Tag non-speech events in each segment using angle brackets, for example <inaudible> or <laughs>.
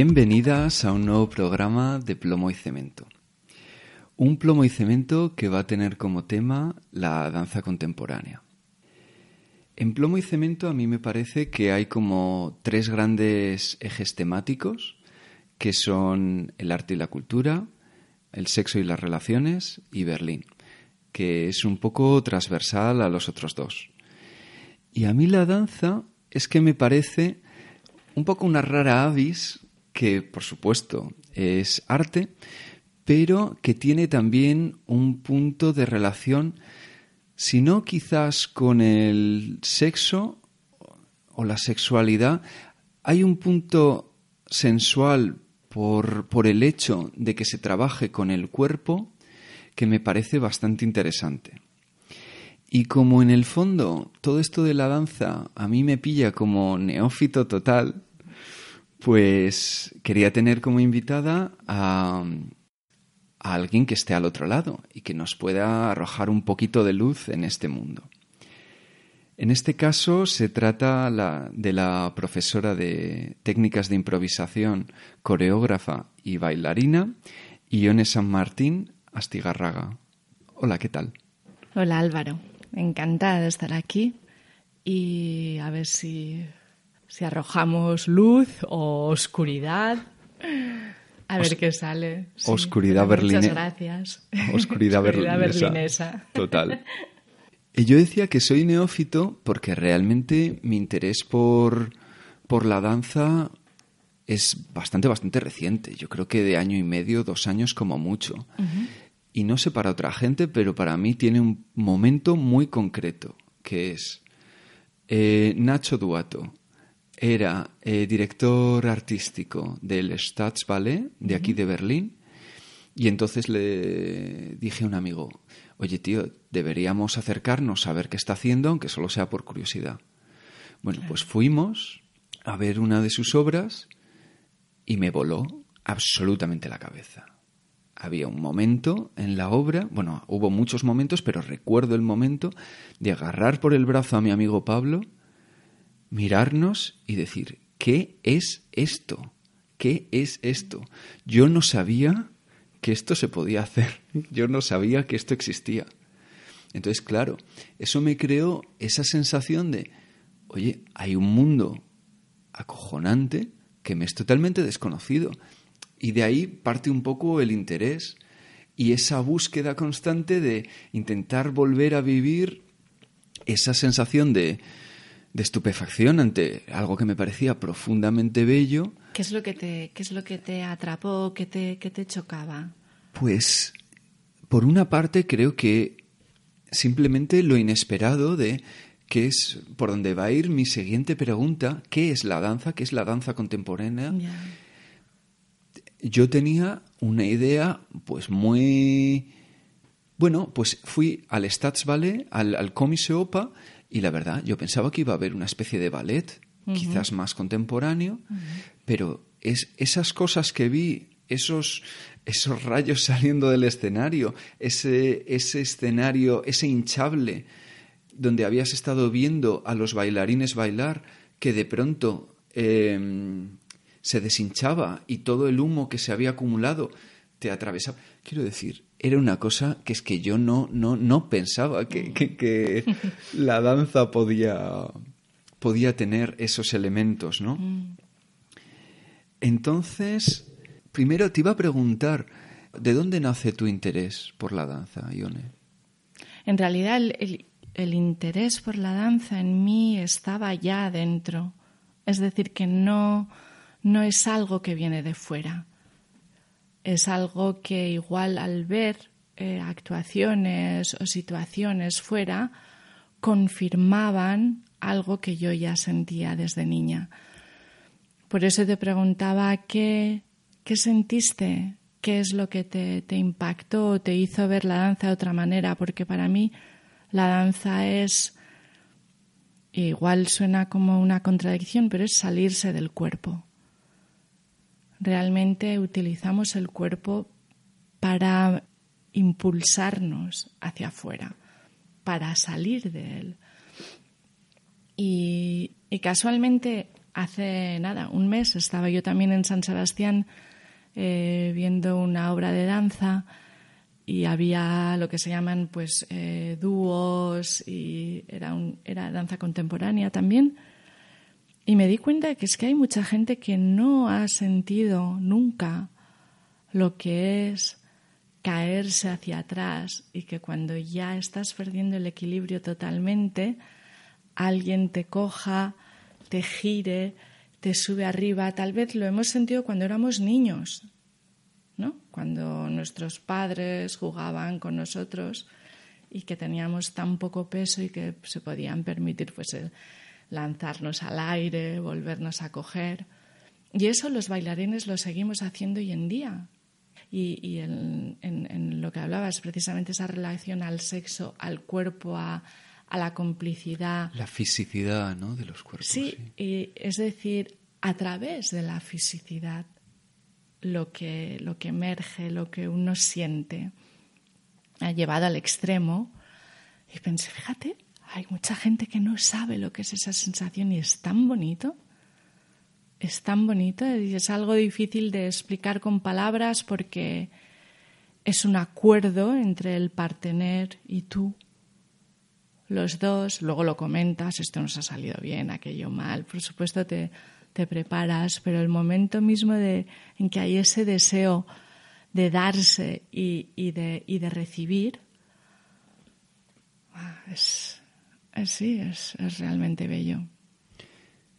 Bienvenidas a un nuevo programa de Plomo y Cemento. Un plomo y cemento que va a tener como tema la danza contemporánea. En plomo y cemento a mí me parece que hay como tres grandes ejes temáticos que son el arte y la cultura, el sexo y las relaciones y Berlín, que es un poco transversal a los otros dos. Y a mí la danza es que me parece un poco una rara avis que por supuesto es arte, pero que tiene también un punto de relación, si no quizás con el sexo o la sexualidad, hay un punto sensual por, por el hecho de que se trabaje con el cuerpo que me parece bastante interesante. Y como en el fondo todo esto de la danza a mí me pilla como neófito total, pues quería tener como invitada a, alguien que esté al otro lado y que nos pueda arrojar un poquito de luz en este mundo. En este caso se trata de la profesora de técnicas de improvisación, coreógrafa y bailarina, Ione San Martín Astigarraga. Hola, ¿qué tal? Hola Álvaro, encantada de estar aquí y a ver si si arrojamos luz o oscuridad. A ver qué sale. <laughs> oscuridad berlinesa. Muchas gracias. Oscuridad, berlinesa. Total. Y yo decía que soy neófito porque realmente mi interés por, por la danza es bastante, bastante reciente. Yo creo que de año y medio, dos años como mucho. Y no sé para otra gente, pero para mí tiene un momento muy concreto, que es eh, Nacho Duato, era eh, director artístico del Staatsballet de aquí de Berlín y entonces le dije a un amigo, oye tío, deberíamos acercarnos a ver qué está haciendo, aunque solo sea por curiosidad. Bueno, pues fuimos a ver una de sus obras y me voló absolutamente la cabeza. Había un momento en la obra, bueno, hubo muchos momentos, pero recuerdo el momento de agarrar por el brazo a mi amigo Pablo mirarnos y decir, ¿qué es esto? ¿Qué es esto? Yo no sabía que esto se podía hacer, <laughs> yo no sabía que esto existía. Entonces, claro, eso me creó esa sensación de, oye, hay un mundo acojonante que me es totalmente desconocido. Y de ahí parte un poco el interés y esa búsqueda constante de intentar volver a vivir esa sensación de, de estupefacción ante algo que me parecía profundamente bello. ¿Qué es lo que te, qué es lo que te atrapó, qué te, qué te chocaba? Pues, por una parte, creo que simplemente lo inesperado de que es por donde va a ir mi siguiente pregunta, ¿qué es la danza? ¿Qué es la danza contemporánea? Yo tenía una idea pues muy... Bueno, pues fui al Staatsballet, al, al Opa, y la verdad, yo pensaba que iba a haber una especie de ballet, quizás más contemporáneo, pero es, esas cosas que vi, esos, esos rayos <laughs> saliendo del escenario, ese, ese escenario, ese hinchable, donde habías estado viendo a los bailarines bailar, que de pronto em, se deshinchaba y todo el humo que se había acumulado te atravesaba. Quiero decir, era una cosa que es que yo no, no, no pensaba que, que, <laughs> la danza podía, podía tener esos elementos, ¿no? Mm. Entonces, primero te iba a preguntar, ¿de dónde nace tu interés por la danza, Ione? En realidad, el, el interés por la danza en mí estaba ya dentro. Es decir, que no, no es algo que viene de fuera. Es algo que igual al ver eh, actuaciones o situaciones fuera confirmaban algo que yo ya sentía desde niña. Por eso te preguntaba qué, qué sentiste, qué es lo que te, te impactó o te hizo ver la danza de otra manera, porque para mí la danza es, igual suena como una contradicción, pero es salirse del cuerpo realmente utilizamos el cuerpo para impulsarnos hacia afuera, para salir de él. Y, casualmente, hace nada, un mes, estaba yo también en San Sebastián eh, viendo una obra de danza y había lo que se llaman pues eh, dúos y era, un, era danza contemporánea también. Y me di cuenta de que es que hay mucha gente que no ha sentido nunca lo que es caerse hacia atrás y que cuando ya estás perdiendo el equilibrio totalmente, alguien te coja, te gire, te sube arriba. Tal vez lo hemos sentido cuando éramos niños, ¿no? Cuando nuestros padres jugaban con nosotros y que teníamos tan poco peso y que se podían permitir pues el, lanzarnos al aire, volvernos a coger. Y eso los bailarines lo seguimos haciendo hoy en día. Y, en, lo que hablabas, precisamente esa relación al sexo, al cuerpo, a, la complicidad. La fisicidad ¿no? de los cuerpos. Sí, Y, es decir, a través de la fisicidad, lo que, lo que emerge, lo que uno siente, ha llevado al extremo. Y pensé, fíjate, hay mucha gente que no sabe lo que es esa sensación y es tan bonito. Es tan bonito y es algo difícil de explicar con palabras porque es un acuerdo entre el partener y tú. Los dos, luego lo comentas, esto nos ha salido bien, aquello mal, por supuesto te, te preparas, pero el momento mismo de, en que hay ese deseo de darse y, y, de, y de recibir, ah, es, sí, es, realmente bello.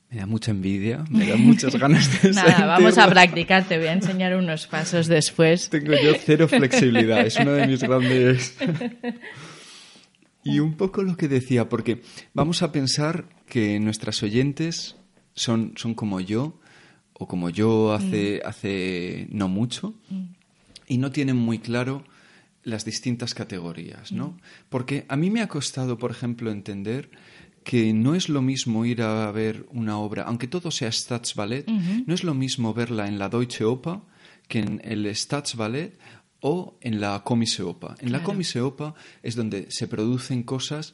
Me da mucha envidia, me da <laughs> muchas ganas de Nada, vamos a practicar, te voy a enseñar unos pasos después. Tengo yo cero flexibilidad, es uno de mis grandes... Y un poco lo que decía, porque vamos a pensar que nuestras oyentes son, son como yo, o como yo hace, mm. hace no mucho, mm. y no tienen muy claro las distintas categorías, ¿no? Mm. Porque a mí me ha costado, por ejemplo, entender que no es lo mismo ir a ver una obra, aunque todo sea Staatsballet, no es lo mismo verla en la Deutsche Oper que en el Staatsballet o en la Comise Oper. En la Comise Oper es donde se producen cosas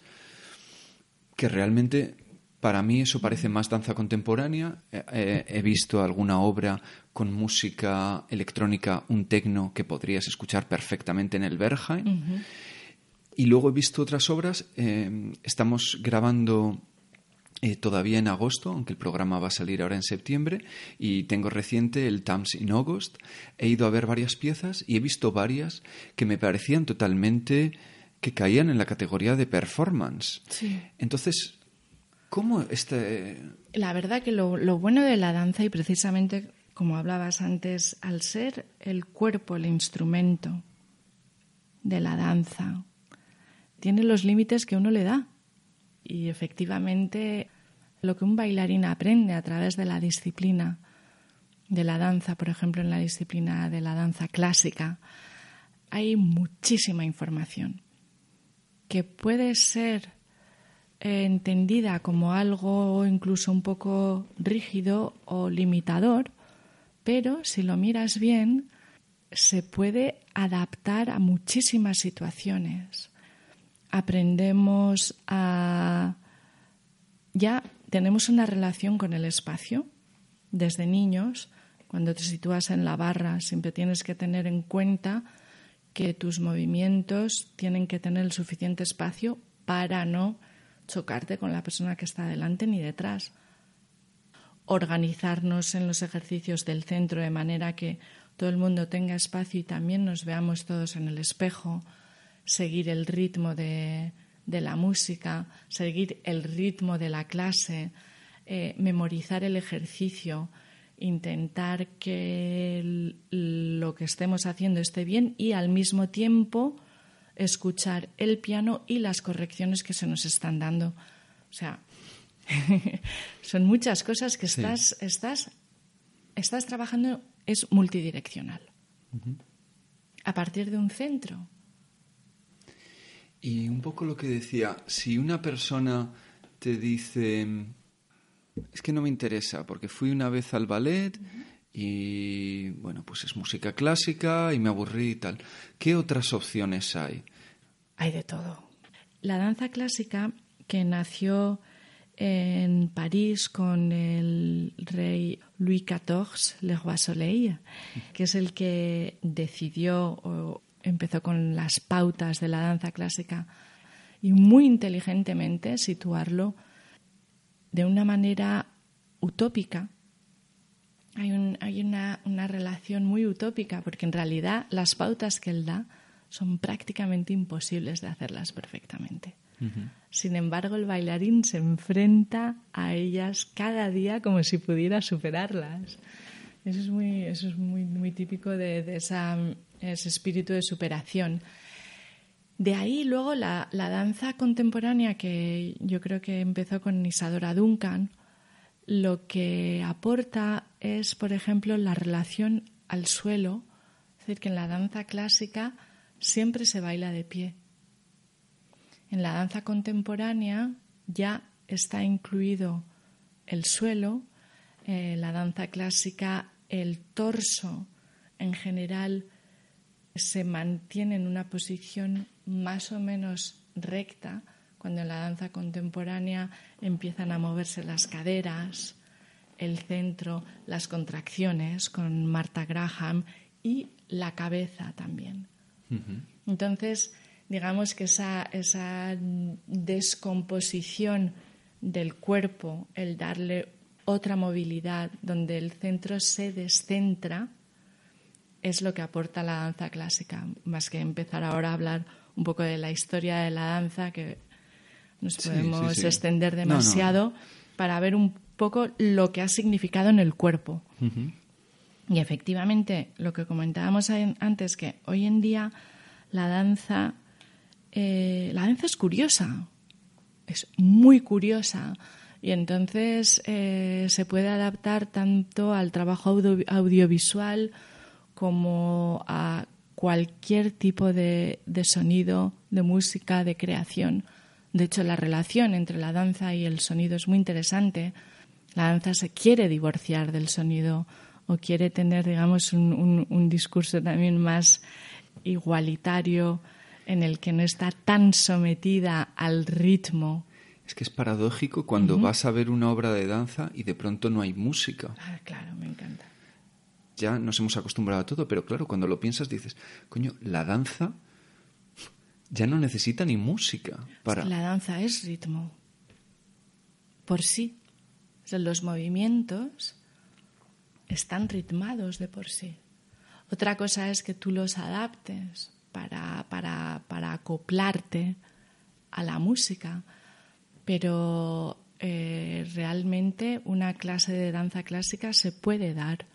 que realmente para mí eso parece más danza contemporánea. Eh, eh, he visto alguna obra con música electrónica, un tecno que podrías escuchar perfectamente en el Berghain. Y luego he visto otras obras. Eh, estamos grabando todavía en agosto, aunque el programa va a salir ahora en septiembre, y tengo reciente el Tams in August. He ido a ver varias piezas y he visto varias que me parecían totalmente que caían en la categoría de performance. Entonces, ¿Cómo este...? La verdad que lo, bueno de la danza, y precisamente como hablabas antes, al ser el cuerpo el instrumento de la danza, tiene los límites que uno le da. Y efectivamente, lo que un bailarín aprende a través de la disciplina de la danza, por ejemplo, en la disciplina de la danza clásica, hay muchísima información que puede ser entendida como algo incluso un poco rígido o limitador, pero si lo miras bien, se puede adaptar a muchísimas situaciones. Aprendemos a... ya tenemos una relación con el espacio desde niños, cuando te sitúas en la barra, siempre tienes que tener en cuenta que tus movimientos tienen que tener el suficiente espacio para no chocarte con la persona que está delante ni detrás. Organizarnos en los ejercicios del centro de manera que todo el mundo tenga espacio y también nos veamos todos en el espejo, seguir el ritmo de, la música, seguir el ritmo de la clase, eh, memorizar el ejercicio, intentar que lo que estemos haciendo esté bien y al mismo tiempo escuchar el piano y las correcciones que se nos están dando. O sea, <laughs> son muchas cosas que estás, estás, estás trabajando, es multidireccional. A partir de un centro. Y un poco lo que decía, si una persona te dice, es que no me interesa, porque fui una vez al ballet y, bueno, pues es música clásica y me aburrí y tal. ¿Qué otras opciones hay? Hay de todo. La danza clásica, que nació en París con el rey Louis XIV, Le Roi Soleil, que es el que decidió o empezó con las pautas de la danza clásica y muy inteligentemente situarlo de una manera utópica. Hay, hay una, una relación muy utópica porque en realidad las pautas que él da son prácticamente imposibles de hacerlas perfectamente. Sin embargo, el bailarín se enfrenta a ellas cada día como si pudiera superarlas. Eso es muy, eso es muy, muy típico de, esa, ese espíritu de superación. De ahí luego la, la, danza contemporánea que yo creo que empezó con Isadora Duncan, lo que aporta es, por ejemplo, la relación al suelo, es decir, que en la danza clásica siempre se baila de pie. En la danza contemporánea ya está incluido el suelo, eh, la danza clásica, el torso en general se mantiene en una posición más o menos recta, cuando en la danza contemporánea empiezan a moverse las caderas, el centro, las contracciones con Marta Graham y la cabeza también. Entonces, digamos que esa, esa descomposición del cuerpo, el darle otra movilidad donde el centro se descentra, es lo que aporta la danza clásica, más que empezar ahora a hablar un poco de la historia de la danza, que nos podemos extender demasiado, para ver un poco lo que ha significado en el cuerpo. Y efectivamente, lo que comentábamos antes, que hoy en día la danza, eh, la danza es curiosa, es muy curiosa. Y entonces eh, se puede adaptar tanto al trabajo audiovisual como a cualquier tipo de, sonido, de música, de creación. De hecho, la relación entre la danza y el sonido es muy interesante. La danza se quiere divorciar del sonido o quiere tener, digamos, un, discurso también más igualitario en el que no está tan sometida al ritmo. Es que es paradójico cuando vas a ver una obra de danza y de pronto no hay música. Ah, claro, me encanta. Ya nos hemos acostumbrado a todo, pero claro, cuando lo piensas dices, coño, la danza ya no necesita ni música para... la danza es ritmo. Por sí. los movimientos están ritmados de por sí. Otra cosa es que tú los adaptes para, para, acoplarte a la música, pero eh, realmente una clase de danza clásica se puede dar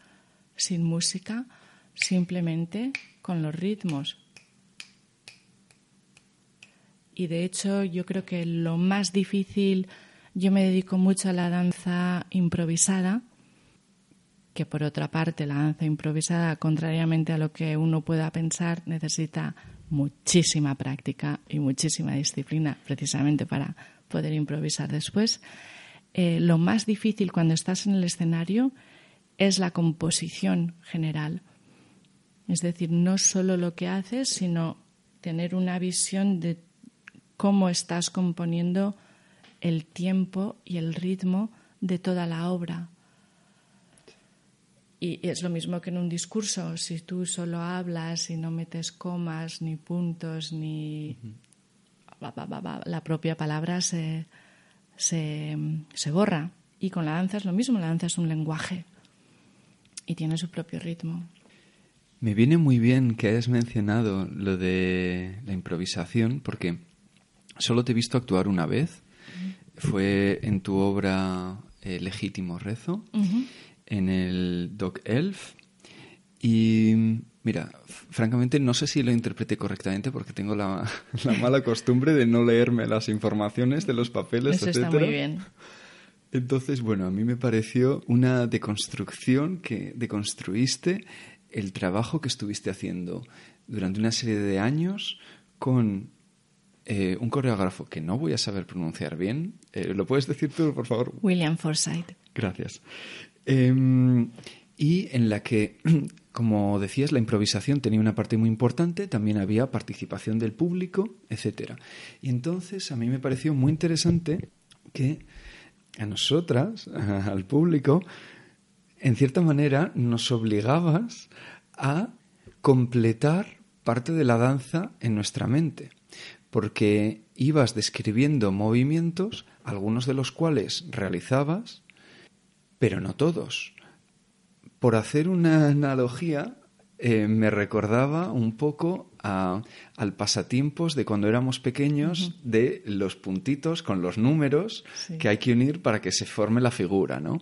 sin música, simplemente con los ritmos. Y de hecho yo creo que lo más difícil, yo me dedico mucho a la danza improvisada, que por otra parte la danza improvisada, contrariamente a lo que uno pueda pensar, necesita muchísima práctica y muchísima disciplina precisamente para poder improvisar después. Eh, lo más difícil cuando estás en el escenario es la composición general. Es decir, no solo lo que haces, sino tener una visión de cómo estás componiendo el tiempo y el ritmo de toda la obra Y es lo mismo que en un discurso. Si tú solo hablas y no metes comas, ni puntos, ni... La propia palabra se, se, se borra. Y con la danza es lo mismo. La danza es un lenguaje y tiene su propio ritmo. Me viene muy bien que hayas mencionado lo de la improvisación porque solo te he visto actuar una vez. Fue en tu obra eh, Legítimo Rezo en el Doc Elf. Y mira, francamente no sé si lo interpreté correctamente porque tengo la, <laughs> mala costumbre de no leerme las informaciones de los papeles, Eso está muy bien. Entonces, bueno, a mí me pareció una deconstrucción que deconstruiste el trabajo que estuviste haciendo durante una serie de años con eh, un coreógrafo que no voy a saber pronunciar bien. Eh, ¿Lo puedes decir tú, por favor? William Forsythe. Gracias. Em, y en la que, <clears throat> como decías, la improvisación tenía una parte muy importante, también había participación del público, etc. Y entonces a mí me pareció muy interesante que a nosotras, <laughs> al público, en cierta manera nos obligabas a completar parte de la danza en nuestra mente, porque ibas describiendo movimientos, algunos de los cuales realizabas, pero no todos. Por hacer una analogía, eh, me recordaba un poco al pasatiempos de cuando éramos pequeños, de los puntitos con los números que hay que unir para que se forme la figura, ¿no?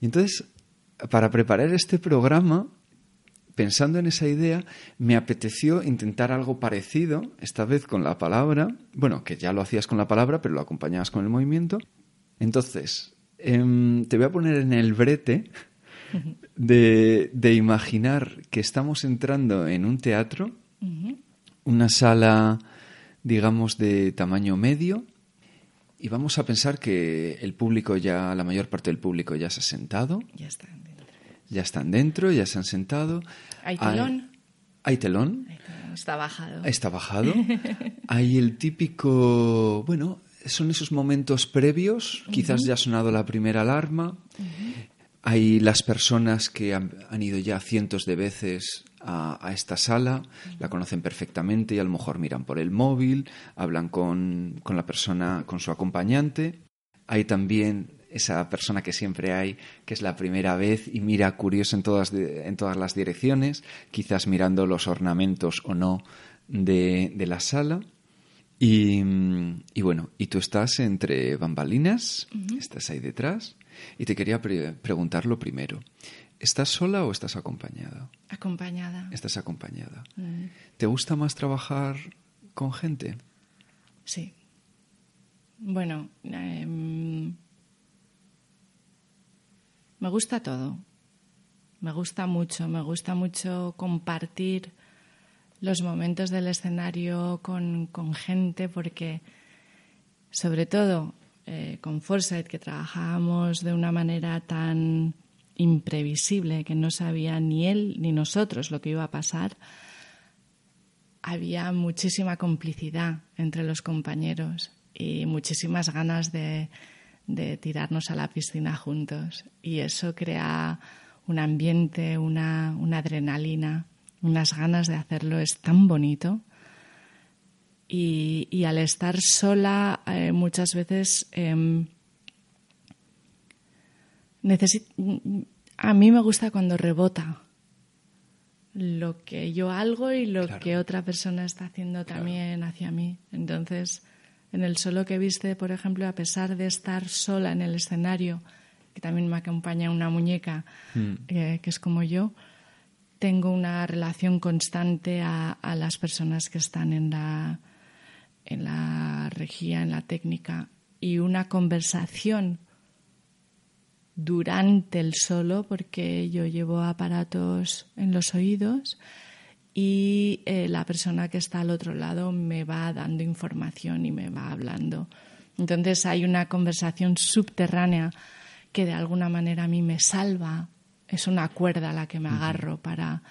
Y entonces, para preparar este programa, pensando en esa idea, me apeteció intentar algo parecido, esta vez con la palabra, bueno, que ya lo hacías con la palabra, pero lo acompañabas con el movimiento. Entonces, Em, te voy a poner en el brete de, imaginar que estamos entrando en un teatro, una sala, digamos, de tamaño medio, y vamos a pensar que el público ya, la mayor parte del público ya se ha sentado. Ya están dentro. Ya están dentro, ya se han sentado. ¿Hay telón? Hay, telón. Está bajado. Está bajado. <laughs> Hay el típico, bueno, son esos momentos previos, quizás ya ha sonado la primera alarma, hay las personas que han, ido ya cientos de veces a, esta sala, la conocen perfectamente y a lo mejor miran por el móvil, hablan con, con la persona, con su acompañante. Hay también esa persona que siempre hay, que es la primera vez y mira curioso en todas, en todas las direcciones, quizás mirando los ornamentos o no de, de la sala. Y, bueno, y tú estás entre bambalinas, estás ahí detrás, y te quería preguntar lo primero. ¿Estás sola o estás acompañada? Acompañada. Estás acompañada. Mm. ¿Te gusta más trabajar con gente? Sí. Bueno, em, me gusta todo. Me gusta mucho, me gusta mucho compartir los momentos del escenario con, gente, porque sobre todo eh, con Foresight, que trabajábamos de una manera tan imprevisible que no sabía ni él ni nosotros lo que iba a pasar, había muchísima complicidad entre los compañeros y muchísimas ganas de, de tirarnos a la piscina juntos. Y eso crea un ambiente, una, una adrenalina unas ganas de hacerlo, es tan bonito. Y, al estar sola eh, muchas veces em, a mí me gusta cuando rebota lo que yo hago y lo que otra persona está haciendo también hacia mí. Entonces, en el solo que viste, por ejemplo, a pesar de estar sola en el escenario, que también me acompaña una muñeca mm. eh, que es como yo, tengo una relación constante a, las personas que están en la, en la regía, en la técnica, y una conversación durante el solo, porque yo llevo aparatos en los oídos y eh, la persona que está al otro lado me va dando información y me va hablando. Entonces hay una conversación subterránea que de alguna manera a mí me salva es una cuerda a la que me agarro para,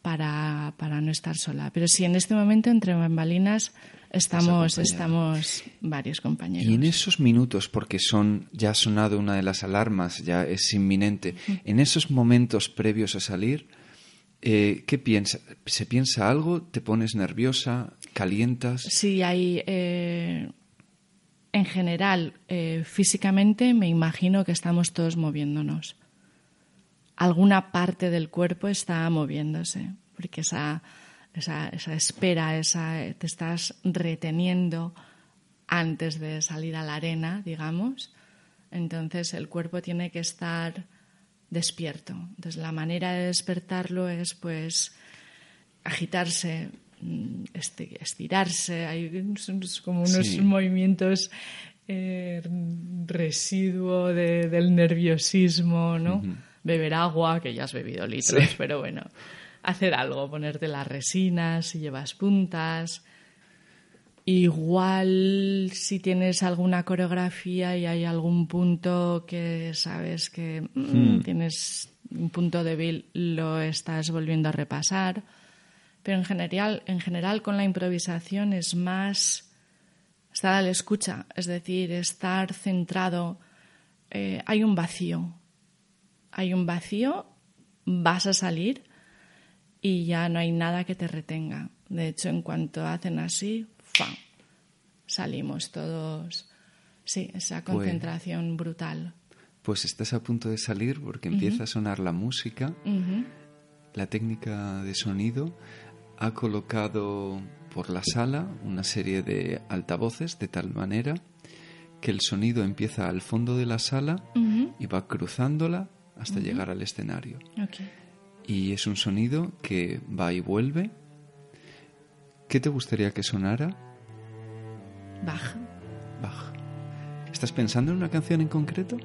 para, para, no estar sola. Pero sí, en este momento, entre bambalinas, Estamos, estamos varios compañeros. Y en esos minutos, porque son, ya ha sonado una de las alarmas, ya es inminente, en esos momentos previos a salir, eh, ¿qué piensa? ¿Se piensa algo? ¿Te pones nerviosa? ¿Calientas? Sí, hay. Eh, en general, eh, físicamente me imagino que estamos todos moviéndonos. Alguna parte del cuerpo está moviéndose, porque esa esa, esa espera, esa, te estás reteniendo antes de salir a la arena, digamos. Entonces el cuerpo tiene que estar despierto. Entonces la manera de despertarlo es pues agitarse, mm, este, estirarse, hay como unos movimientos eh, residuo del nerviosismo, ¿no? Beber agua, que ya has bebido litros, pero bueno, hacer algo, ponerte las resinas si llevas puntas. Igual si tienes alguna coreografía y hay algún punto que sabes que mm, hmm. tienes un punto débil, lo estás volviendo a repasar. Pero en general, en general con la improvisación es más estar a la escucha, es decir, estar centrado. Eh, hay un vacío, hay un vacío, vas a salir y ya no hay nada que te retenga. De hecho, en cuanto hacen así, salimos todos. Sí, esa pues concentración brutal. Pues estás a punto de salir porque empieza a sonar la música. La técnica de sonido ha colocado por la sala una serie de altavoces de tal manera que el sonido empieza al fondo de la sala y va cruzándola hasta llegar al escenario. Okay y es un sonido que va y vuelve. ¿Qué te gustaría que sonara? Bach. Bach. ¿Estás pensando en una canción en concreto?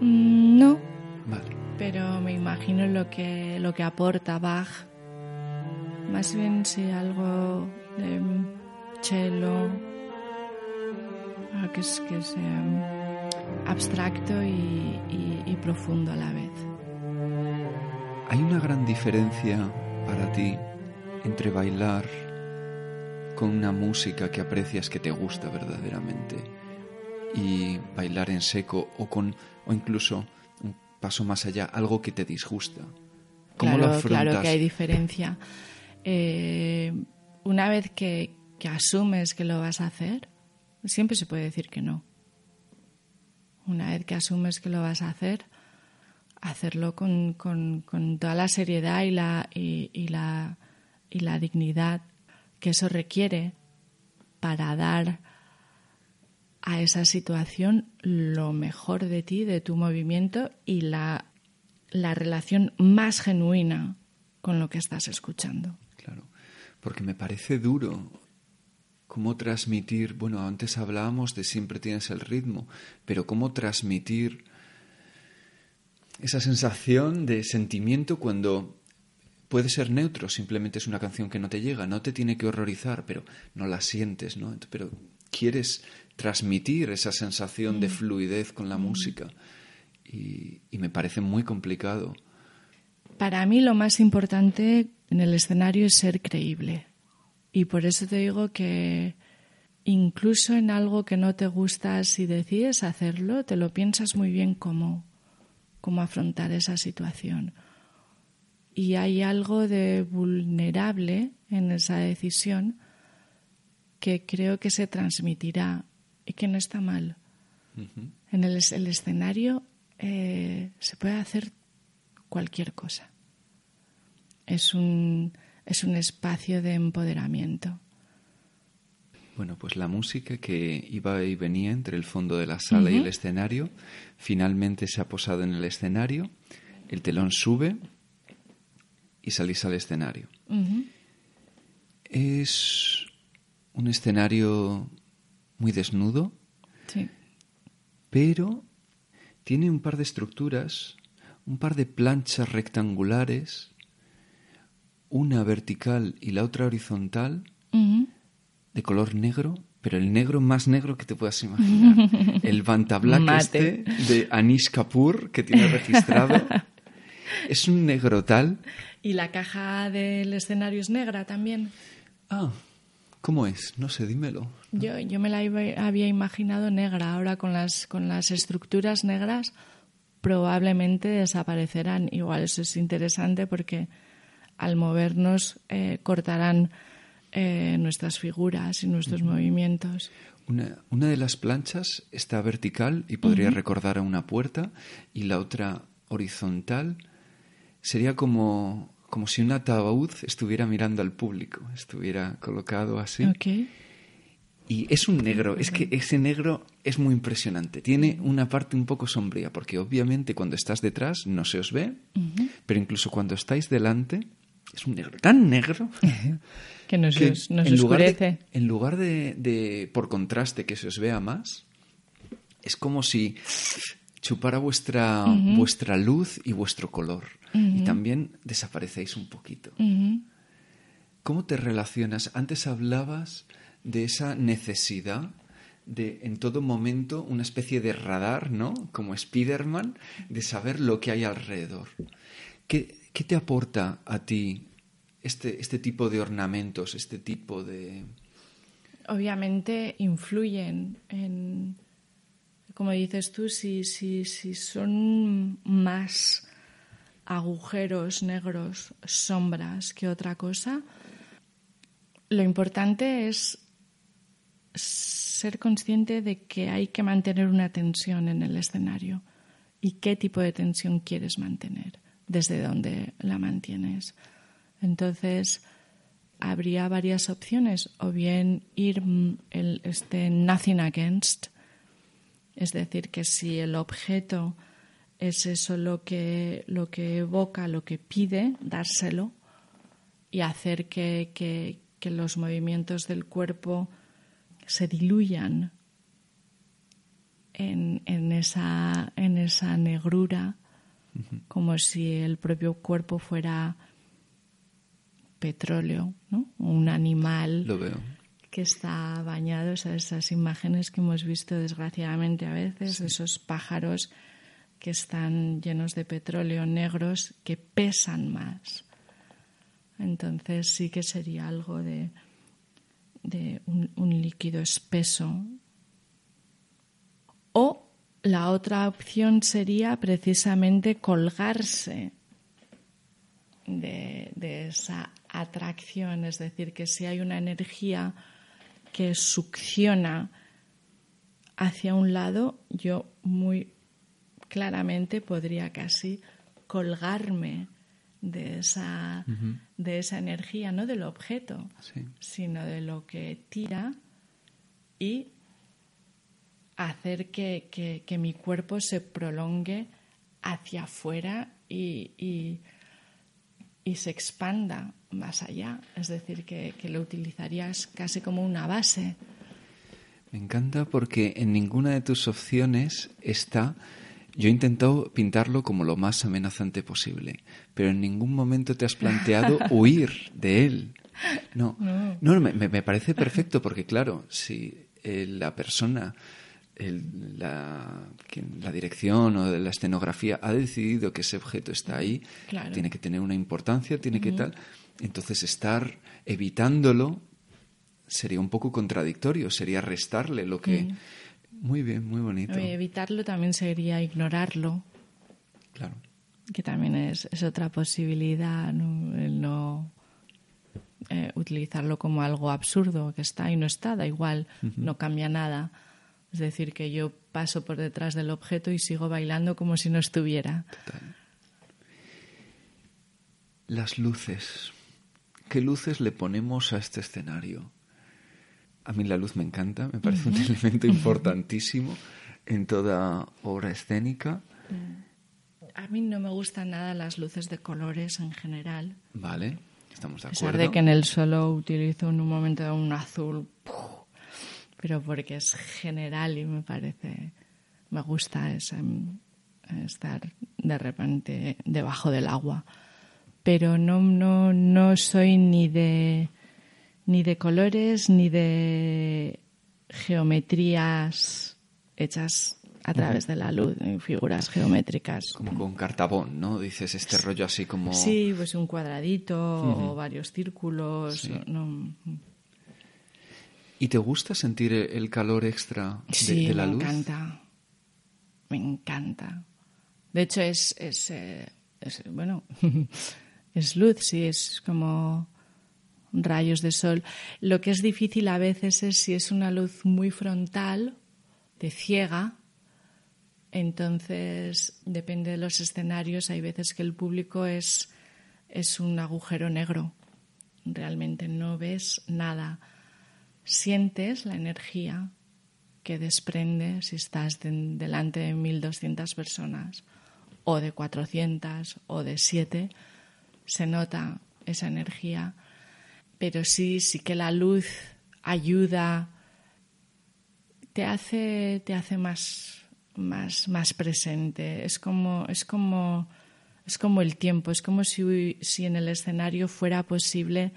Mm, no. Vale. Pero me imagino lo que, lo que aporta Bach. Más bien si algo de cello, que es, que sea abstracto y profundo a la vez. ¿Hay una gran diferencia para ti entre bailar con una música que aprecias que te gusta verdaderamente y bailar en seco o con o incluso un paso más allá algo que te disgusta? ¿Cómo claro, Claro que hay diferencia. Eh, una vez que, que asumes que lo vas a hacer, siempre se puede decir que no. Una vez que asumes que lo vas a hacer, hacerlo con, toda la seriedad y la, y, la, y la dignidad que eso requiere para dar a esa situación lo mejor de ti, de tu movimiento y la, la relación más genuina con lo que estás escuchando. Claro, porque me parece duro cómo transmitir, bueno, antes hablábamos de siempre tienes el ritmo, pero cómo transmitir esa sensación de sentimiento cuando puede ser neutro, simplemente es una canción que no te llega, no te tiene que horrorizar, pero no la sientes, ¿no? Pero quieres transmitir esa sensación de mm. fluidez con la mm. música y, y me parece muy complicado. Para mí lo más importante en el escenario es ser creíble y por eso te digo que incluso en algo que no te gusta, si decides hacerlo, te lo piensas muy bien cómo, cómo afrontar esa situación. Y hay algo de vulnerable en esa decisión que creo que se transmitirá y que no está mal. En el, escenario eh, se puede hacer cualquier cosa. Es un, es un espacio de empoderamiento. Bueno, pues la música que iba y venía entre el fondo de la sala y el escenario, finalmente se ha posado en el escenario, el telón sube y salís al escenario. Es un escenario muy desnudo, pero tiene un par de estructuras, un par de planchas rectangulares, una vertical y la otra horizontal, de color negro, pero el negro más negro que te puedas imaginar. <laughs> El Bantablack este de Anish Kapoor que tiene registrado. <laughs> es un negro tal. ¿Y la caja del escenario es negra también? Ah, ¿Cómo es? No sé, dímelo. Yo, yo me la había imaginado negra. Ahora con las, con las estructuras negras probablemente desaparecerán. Igual eso es interesante porque al movernos eh, cortarán eh, nuestras figuras y nuestros movimientos. Una, una, de las planchas está vertical y podría recordar a una puerta y la otra horizontal sería como, como si un ataúd estuviera mirando al público, estuviera colocado así. Y es un negro, es que ese negro es muy impresionante. Tiene una parte un poco sombría, porque obviamente cuando estás detrás no se os ve, pero incluso cuando estáis delante es un negro tan negro <laughs> que nos, en lugar De, en lugar de, por contraste, que se os vea más, es como si chupara vuestra, vuestra luz y vuestro color. Y también desaparecéis un poquito. ¿Cómo te relacionas? Antes hablabas de esa necesidad de en todo momento una especie de radar, ¿no? Como Spider-Man, de saber lo que hay alrededor. ¿Qué, ¿Qué, te aporta a ti este, este tipo de ornamentos, este tipo de... Obviamente influyen en, como dices tú, si, si, si son más agujeros negros, sombras que otra cosa, lo importante es ser consciente de que hay que mantener una tensión en el escenario. Y qué tipo de tensión quieres mantener, desde dónde la mantienes. Entonces, habría varias opciones, o bien ir el, este nothing against, es decir, que si el objeto es eso lo que, lo que evoca, lo que pide, dárselo y hacer que, que, que los movimientos del cuerpo se diluyan en, en, esa, en esa negrura, como si el propio cuerpo fuera petróleo, ¿no? Un animal que está bañado, esas imágenes que hemos visto desgraciadamente a veces, esos pájaros que están llenos de petróleo negros que pesan más. Entonces sí que sería algo de, de un, líquido espeso. O la otra opción sería precisamente colgarse de, de, esa atracción, es decir, que si hay una energía que succiona hacia un lado, yo muy claramente podría casi colgarme de esa, de esa energía, no del objeto, sino de lo que tira y hacer que, mi cuerpo se prolongue hacia afuera y, y, se expanda más allá. Es decir, que, que lo utilizarías casi como una base. Me encanta porque en ninguna de tus opciones está yo he intentado pintarlo como lo más amenazante posible, pero en ningún momento te has planteado <laughs> huir de él. No, no, me, parece perfecto porque, claro, si eh, la persona, la, la, dirección o la escenografía ha decidido que ese objeto está ahí, tiene que tener una importancia, tiene que tal. Entonces, estar evitándolo sería un poco contradictorio, sería restarle lo que. Muy bien, muy bonito. evitarlo también sería ignorarlo. Claro. Que también es, otra posibilidad, ¿no? el no eh, utilizarlo como algo absurdo, que está y no está, da igual, no cambia nada. Es decir, que yo paso por detrás del objeto y sigo bailando como si no estuviera. Total. Las luces. ¿Qué luces le ponemos a este escenario? A mí la luz me encanta, me parece un elemento importantísimo en toda obra escénica. A mí no me gustan nada las luces de colores en general. Vale, estamos de acuerdo. A pesar de que en el solo utilizo en un momento un azul, pero porque es general y me parece, me gusta estar de repente debajo del agua. Pero no, no, no soy ni de ni de colores ni de geometrías hechas a través de la luz, figuras geométricas. Como con cartabón, ¿no? Dices este rollo así como... Sí, pues un cuadradito o varios círculos. ¿Y te gusta sentir el calor extra de, la luz? Me encanta. Me encanta. De hecho, es, es, eh, es bueno, <laughs> es luz, sí, es como rayos de sol. Lo que es difícil a veces es si es una luz muy frontal, de ciega, entonces depende de los escenarios, hay veces que el público es, es un agujero negro, realmente no ves nada. Sientes la energía que desprende si estás delante de 1.200 personas o de 400 o de 7, se nota esa energía, pero sí, sí que la luz ayuda, te hace, te hace más, más, más presente, es como, es como, es como el tiempo, es como si, si en el escenario fuera posible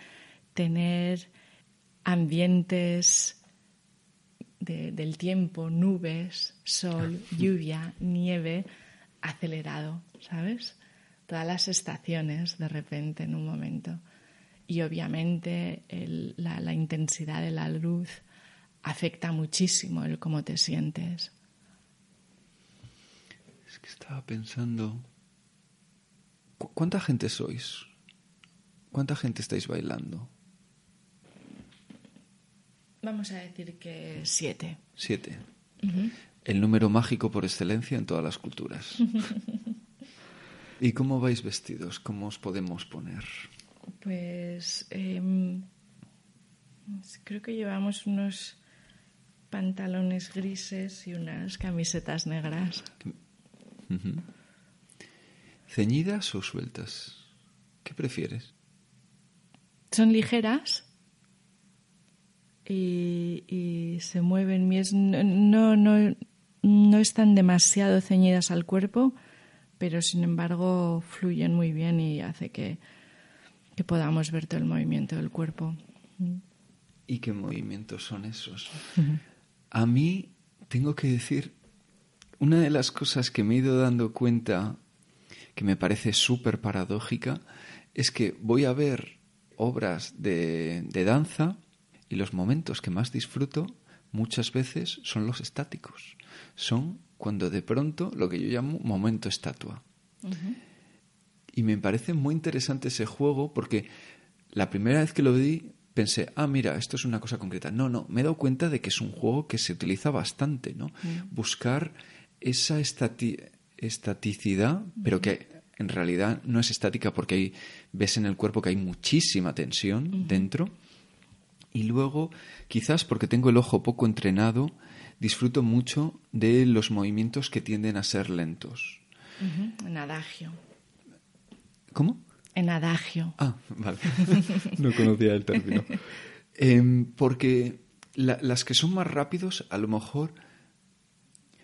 tener ambientes del tiempo, nubes, sol, lluvia, nieve, acelerado, ¿sabes? Todas las estaciones de repente en un momento. Y obviamente la, la, intensidad de la luz afecta muchísimo el cómo te sientes. Es que estaba pensando, ¿cuánta gente sois? ¿Cuánta gente estáis bailando? Vamos a decir que siete. Siete. El número mágico por excelencia en todas las culturas. <laughs> ¿Y cómo vais vestidos? ¿Cómo os podemos poner? Pues em, creo que llevamos unos pantalones grises y unas camisetas negras. ¿Ceñidas o sueltas? ¿Qué prefieres? Son ligeras y, se mueven. No, no, no están demasiado ceñidas al cuerpo, pero sin embargo fluyen muy bien y hace que, que podamos ver todo el movimiento del cuerpo. ¿Y qué movimientos son esos? A mí, tengo que decir, una de las cosas que me he ido dando cuenta, que me parece súper paradójica, es que voy a ver obras de, de danza y los momentos que más disfruto muchas veces son los estáticos. Son cuando de pronto lo que yo llamo momento estatua. Y me parece muy interesante ese juego porque la primera vez que lo vi pensé, ah, mira, esto es una cosa concreta. No, no, me he dado cuenta de que es un juego que se utiliza bastante, ¿no? Buscar esa estaticidad, pero que en realidad no es estática porque hay, ves en el cuerpo que hay muchísima tensión dentro y luego, quizás porque tengo el ojo poco entrenado, disfruto mucho de los movimientos que tienden a ser lentos. En adagio. ¿Cómo? En adagio. Ah, vale. <laughs> no conocía el término. Em, porque las que son más rápidos, a lo mejor...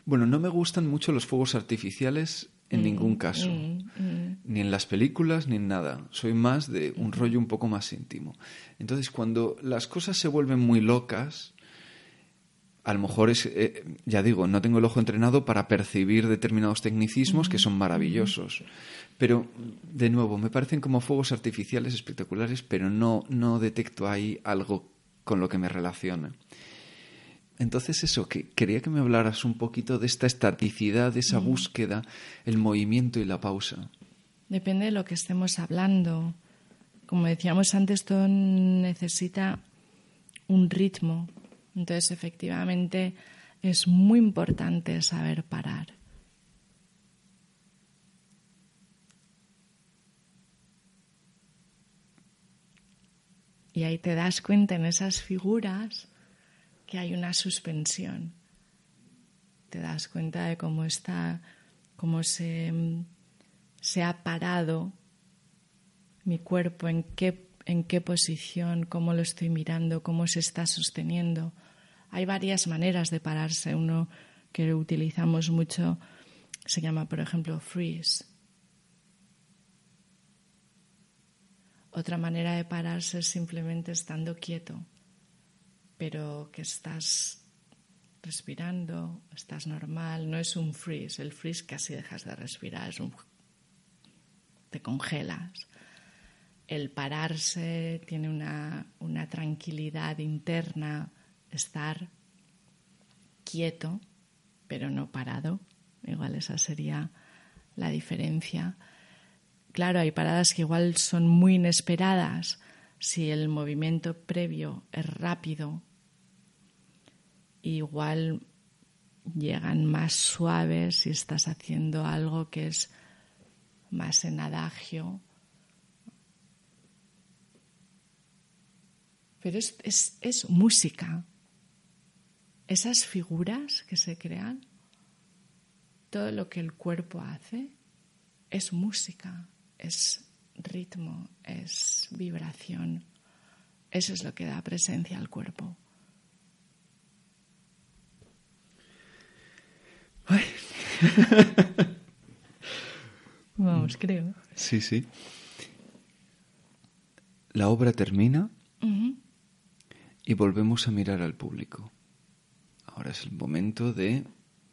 Bueno, no me gustan mucho los fuegos artificiales en ningún mm, caso. Mm, mm. Ni en las películas ni en nada. Soy más de un rollo un poco más íntimo. Entonces, cuando las cosas se vuelven muy locas, a lo mejor es, eh, ya digo, no tengo el ojo entrenado para percibir determinados tecnicismos que son maravillosos. Pero, de nuevo, me parecen como fuegos artificiales espectaculares, pero no, no detecto ahí algo con lo que me relaciona. Entonces eso, que quería que me hablaras un poquito de esta estaticidad, de esa búsqueda, el movimiento y la pausa. Depende de lo que estemos hablando. Como decíamos antes, todo necesita un ritmo. Entonces, efectivamente, es muy importante saber parar. Y ahí te das cuenta en esas figuras que hay una suspensión. Te das cuenta de cómo está, cómo se, se ha parado mi cuerpo, en qué, en qué posición, cómo lo estoy mirando, cómo se está sosteniendo. Hay varias maneras de pararse. Uno que utilizamos mucho se llama, por ejemplo, freeze. Otra manera de pararse es simplemente estando quieto pero que estás respirando, estás normal, no es un freeze. El freeze casi dejas de respirar, te congelas. El pararse tiene una tranquilidad interna estar quieto, pero no parado. Igual esa sería la diferencia. Claro, hay paradas que igual son muy inesperadas si el movimiento previo es rápido. Igual llegan más suaves si estás haciendo algo que es más en adagio. Pero es, es música. Esas figuras que se crean, todo lo que el cuerpo hace, es música, es ritmo, es vibración. Eso es lo que da presencia al cuerpo. <laughs> Vamos, creo. Sí, sí. La obra termina y volvemos a mirar al público. Ahora es el momento de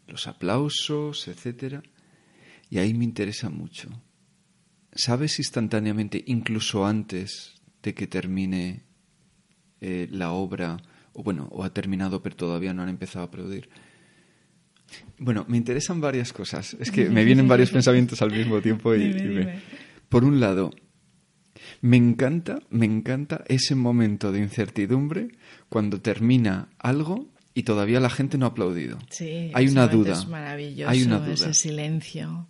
los aplausos, etcétera, y ahí me interesa mucho. ¿Sabes instantáneamente, incluso antes de que termine eh, la obra, o bueno, o ha terminado pero todavía no han empezado a aplaudir? Bueno, me interesan varias cosas. Es que me vienen varios <laughs> pensamientos al mismo tiempo y, por un lado, me encanta, me encanta ese momento de incertidumbre cuando termina algo y todavía la gente no ha aplaudido. Sí, hay una duda. Es maravilloso hay una duda. ese silencio.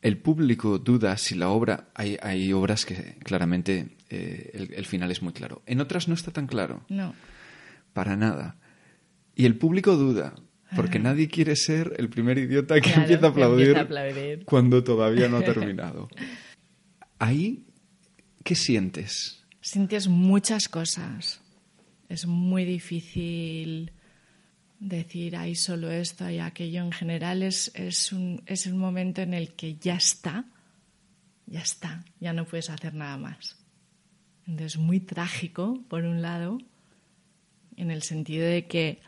El público duda si la obra. Hay, hay obras que claramente eh, el, el, final es muy claro. En otras no está tan claro. No. Para nada. Y el público duda. Porque nadie quiere ser el primer idiota que, empieza, a aplaudir cuando todavía no ha <laughs> terminado. Ahí, ¿qué sientes? Sientes muchas cosas. Es muy difícil decir, hay solo esto, hay aquello. En general es, es, un, es un momento en el que ya está, ya está, ya no puedes hacer nada más. Entonces, muy trágico, por un lado, en el sentido de que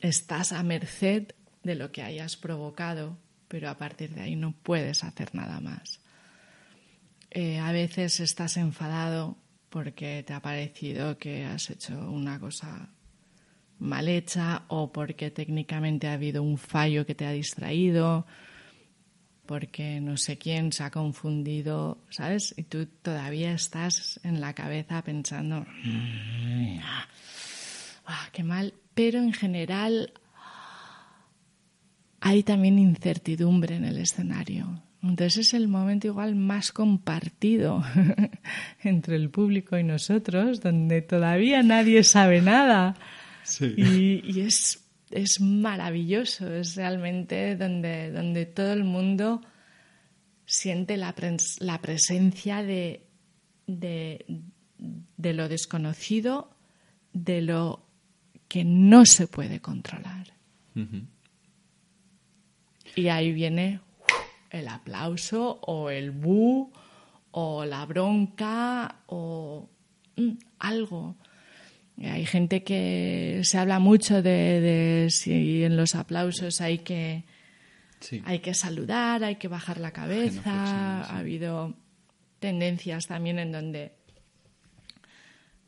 estás a merced de lo que hayas provocado, pero a partir de ahí no puedes hacer nada más. Eh, a veces estás enfadado porque te ha parecido que has hecho una cosa mal hecha o porque técnicamente ha habido un fallo que te ha distraído, porque no sé quién se ha confundido, ¿sabes? Y tú todavía estás en la cabeza pensando, ah, qué mal, pero en general hay también incertidumbre en el escenario. Entonces es el momento igual más compartido <laughs> entre el público y nosotros, donde todavía nadie sabe nada. Y, es, es, maravilloso, es realmente donde, donde todo el mundo siente la, la presencia de, de, de lo desconocido, de lo que no se puede controlar. Y ahí viene el aplauso o el bu o la bronca o mm, algo. Hay gente que se habla mucho de, si en los aplausos hay que, hay que saludar, hay que bajar la cabeza. Ha habido tendencias también en donde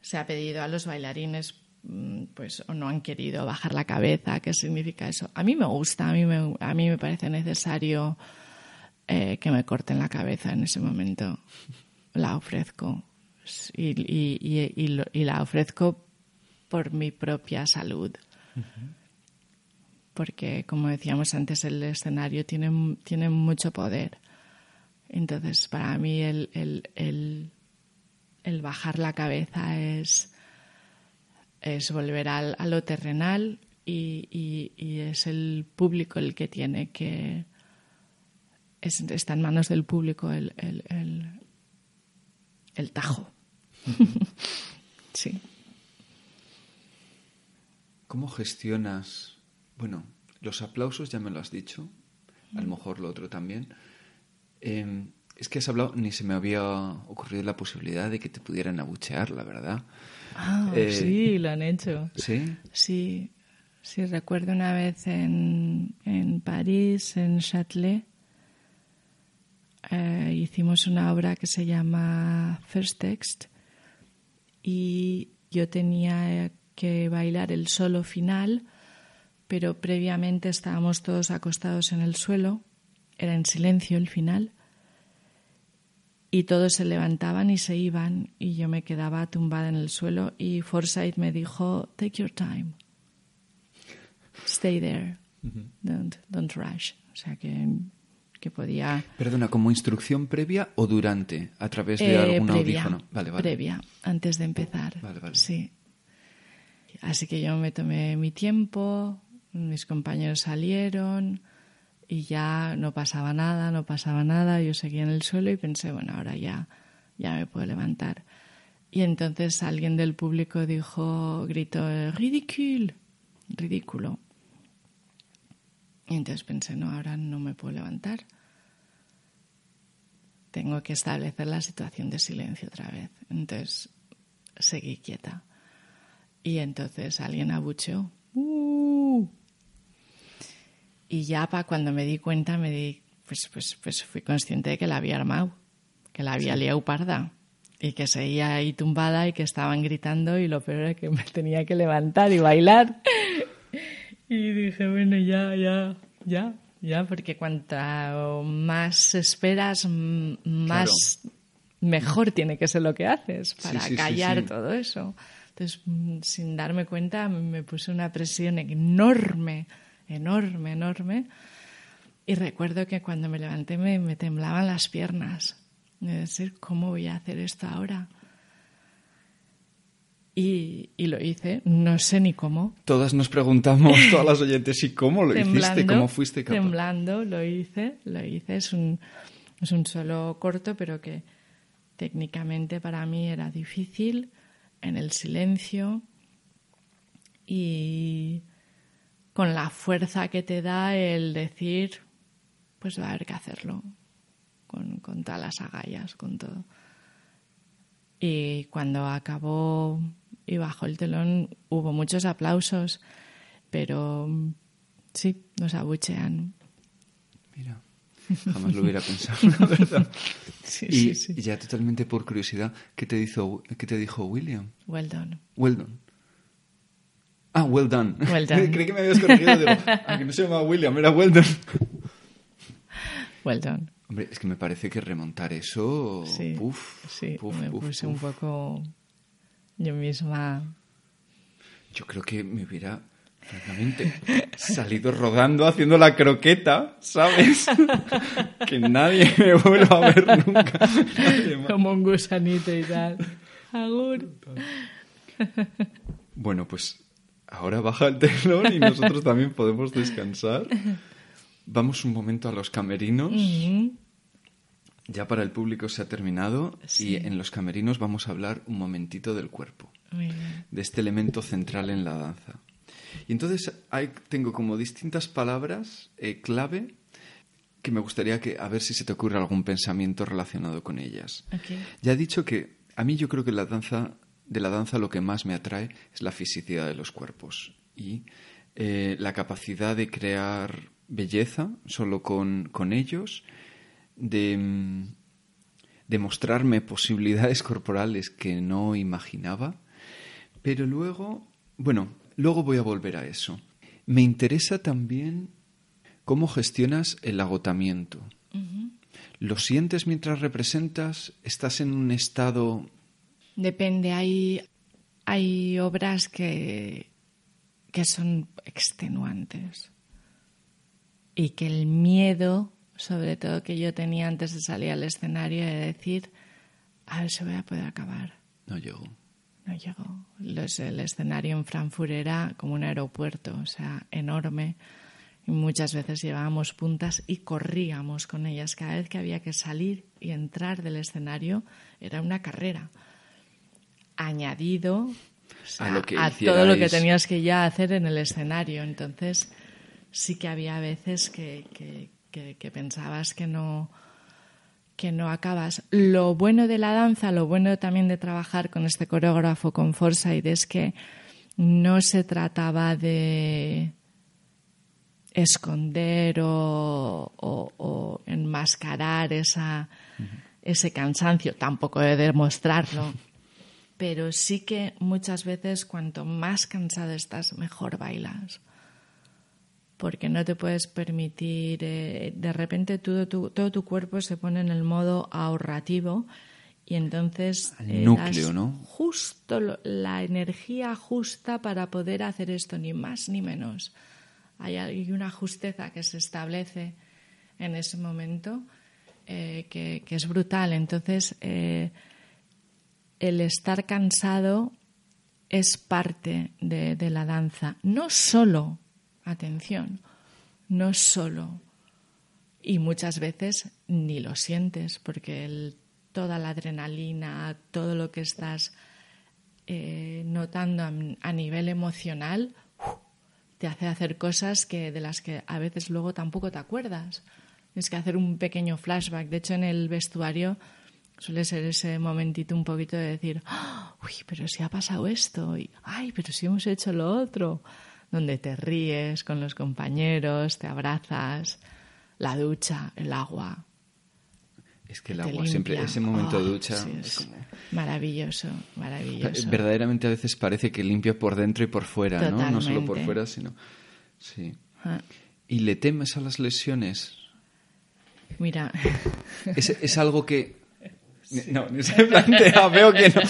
se ha pedido a los bailarines Mm, pues o no han querido bajar la cabeza. ¿Qué significa eso? A mí me gusta, a mí me, a mí me parece necesario eh, que me corten la cabeza en ese momento. La ofrezco y, la ofrezco por mi propia salud. Porque, como decíamos antes, el escenario tiene, tiene mucho poder. Entonces, para mí el, bajar la cabeza es es volver al, a lo terrenal y, es el público el que tiene que... está en manos del público el, el, tajo. <laughs> sí. ¿Cómo gestionas, bueno, los aplausos ya me lo has dicho, a lo mejor lo otro también. Em, es que has hablado, ni se me había ocurrido la posibilidad de que te pudieran abuchear, la verdad. Ah, eh, sí, lo han hecho. ¿Sí? Sí, sí, recuerdo una vez en, en París, en Châtelet, eh, hicimos una obra que se llama First Text y yo tenía que bailar el solo final, pero previamente estábamos todos acostados en el suelo, era en silencio el final, y todos se levantaban y se iban, y yo me quedaba tumbada en el suelo, y Forsyth me dijo, take your time, stay there, don't, don't rush. O sea que que podía... Perdona, ¿como instrucción previa o durante, a través de eh, algún previa, audífono? Vale, vale. Previa, antes de empezar. Vale, vale. Sí. Así que yo me tomé mi tiempo, mis compañeros salieron y ya no pasaba nada, no pasaba nada. Yo seguía en el suelo y pensé, bueno, ahora ya, ya me puedo levantar. Y entonces alguien del público dijo, gritó, ridículo, ridículo. Y entonces pensé, no, ahora no me puedo levantar. Tengo que establecer la situación de silencio otra vez. Entonces seguí quieta. Y entonces alguien abucheó. ¡Uh! Y ya para cuando me di cuenta, me di, pues, pues, pues fui consciente de que la había armado, que la había liado parda y que seguía ahí tumbada y que estaban gritando y lo peor era que me tenía que levantar y bailar. Y dije, bueno, ya, ya, ya, ya, porque cuanto más esperas, más mejor tiene que ser lo que haces para callar todo eso. Entonces, mm, sin darme cuenta, me puse una presión enorme, enorme, enorme. Y recuerdo que cuando me levanté me, me temblaban las piernas. De decir, ¿cómo voy a hacer esto ahora? Y, lo hice, no sé ni cómo. Todas nos preguntamos, todas las oyentes, ¿y cómo lo hiciste? ¿Cómo fuiste capaz? Temblando, lo hice, lo hice. Es un, es un solo corto, pero que técnicamente para mí era difícil, en el silencio y con la fuerza que te da el decir, pues va a haber que hacerlo, con, con todas las agallas, con todo. Y cuando acabó y bajo el telón hubo muchos aplausos, pero sí, nos abuchean. Mira, <laughs> jamás lo hubiera pensado, la verdad. Sí, y, sí, y, ya totalmente por curiosidad, ¿qué te, hizo, ¿qué te dijo William? Well done. Well done. Ah, well done. Well done. <laughs> Creí que me habías corregido, digo, aunque no se llamaba William, era well done. Well done. Hombre, es que me parece que remontar eso... Sí, uf, sí uf, me uf, puse un poco yo misma. Yo creo que me hubiera, francamente, salido rodando haciendo la croqueta, ¿sabes? <laughs> que nadie me vuelva a ver nunca. Como un gusanito y tal. Agur. Bueno, pues ahora baja el telón y nosotros también podemos descansar. Vamos un momento a los camerinos. Ya para el público se ha terminado Sí. y en los camerinos vamos a hablar un momentito del cuerpo, Muy bien. de este elemento central en la danza. Y entonces hay, tengo como distintas palabras eh, clave que me gustaría que a ver si se te ocurre algún pensamiento relacionado con ellas. Ya he dicho que a mí yo creo que la danza, de la danza lo que más me atrae es la fisicidad de los cuerpos y eh, la capacidad de crear belleza solo con, con ellos, de, mm, de mostrarme posibilidades corporales que no imaginaba, pero luego, bueno, luego voy a volver a eso. Me interesa también cómo gestionas el agotamiento. ¿Lo sientes mientras representas? ¿Estás en un estado Depende, hay, hay obras que, que son extenuantes y que el miedo, sobre todo que yo tenía antes de salir al escenario, de decir, a ver si voy a poder acabar. No llego. No llegó. Los- el escenario en Frankfurt era como un aeropuerto, o sea, enorme. Y muchas veces llevábamos puntas y corríamos con ellas. Cada vez que había que salir y entrar del escenario era una carrera. Añadido o sea, A lo que a todo lo que tenías que ya hacer en el escenario. Entonces, sí que había veces que, que- que- que pensabas que no, que no acabas. Lo bueno de la danza, lo bueno también de trabajar con este coreógrafo, con Forsyth, es que no se trataba de esconder o, o- o enmascarar esa, ese cansancio, tampoco de demostrarlo, pero sí que muchas veces cuanto más cansado estás, mejor bailas. Porque no te puedes permitir, eh, de repente todo tu, todo tu cuerpo se pone en el modo ahorrativo y entonces el núcleo, ¿no? Justo la energía justa para poder hacer esto, ni más ni menos. Hay, una justeza que se establece en ese momento eh, que, es brutal. Entonces, eh, el estar cansado es parte de, la danza. No solo, atención, no solo. Y muchas veces ni lo sientes porque toda la adrenalina, todo lo que estás eh, notando a, nivel emocional, te hace hacer cosas que, de las que a veces luego tampoco te acuerdas. Tienes que hacer un pequeño flashback. De hecho, en el vestuario Suele ser ese momentito un poquito de decir, ¡Ah! uy, pero si ha pasado esto, y, ay, pero si hemos hecho lo otro, donde te ríes con los compañeros, te abrazas, la ducha, el agua. Es que el agua siempre, ese momento de oh, ducha es, maravilloso, maravilloso. Verdaderamente a veces parece que limpia por dentro y por fuera, ¿no? No solo por fuera, sino... Sí. Ah. ¿Y le temes a las lesiones? Mira. Es, es algo que <laughs> no, <laughs> ni se plantea, veo que no.